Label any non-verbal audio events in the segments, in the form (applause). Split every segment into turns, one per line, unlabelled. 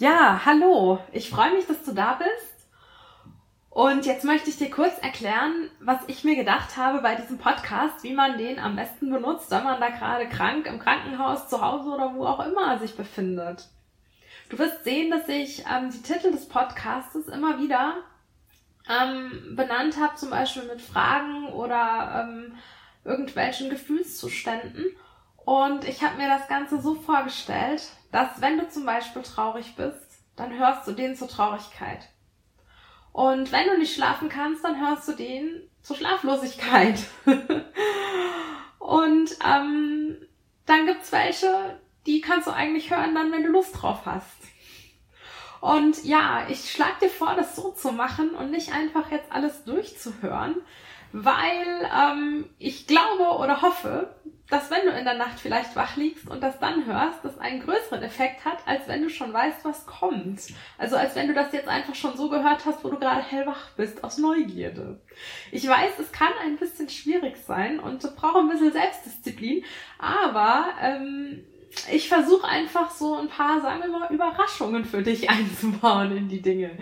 Ja, hallo. Ich freue mich, dass du da bist. Und jetzt möchte ich dir kurz erklären, was ich mir gedacht habe bei diesem Podcast, wie man den am besten benutzt, wenn man da gerade krank im Krankenhaus, zu Hause oder wo auch immer sich befindet. Du wirst sehen, dass ich ähm, die Titel des Podcastes immer wieder ähm, benannt habe, zum Beispiel mit Fragen oder ähm, irgendwelchen Gefühlszuständen. Und ich habe mir das Ganze so vorgestellt, dass wenn du zum Beispiel traurig bist, dann hörst du den zur Traurigkeit. Und wenn du nicht schlafen kannst, dann hörst du den zur Schlaflosigkeit. (laughs) und ähm, dann gibt's welche, die kannst du eigentlich hören, dann wenn du Lust drauf hast. Und ja, ich schlage dir vor, das so zu machen und nicht einfach jetzt alles durchzuhören, weil ähm, ich glaube oder hoffe, dass wenn du in der Nacht vielleicht wach liegst und das dann hörst, das einen größeren Effekt hat, als wenn du schon weißt, was kommt. Also als wenn du das jetzt einfach schon so gehört hast, wo du gerade hellwach bist, aus Neugierde. Ich weiß, es kann ein bisschen schwierig sein und braucht ein bisschen Selbstdisziplin, aber ähm, ich versuche einfach so ein paar, sagen wir mal, Überraschungen für dich (laughs) einzubauen in die Dinge.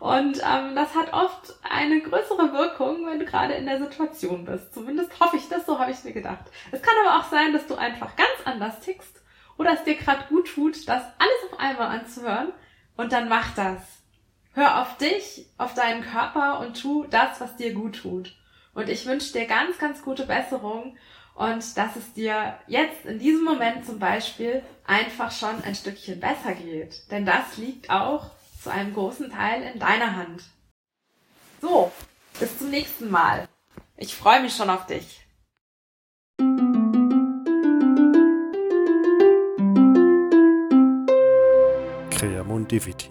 Und ähm, das hat oft eine größere Wirkung, wenn du gerade in der Situation bist. Zumindest hoffe ich das, so habe ich mir gedacht. Es kann aber auch sein, dass du einfach ganz anders tickst oder es dir gerade gut tut, das alles auf einmal anzuhören und dann mach das. Hör auf dich, auf deinen Körper und tu das, was dir gut tut. Und ich wünsche dir ganz, ganz gute Besserung und dass es dir jetzt in diesem Moment zum Beispiel einfach schon ein Stückchen besser geht. Denn das liegt auch zu einem großen Teil in deiner Hand. So, bis zum nächsten Mal. Ich freue mich schon auf dich.
Creamon Diviti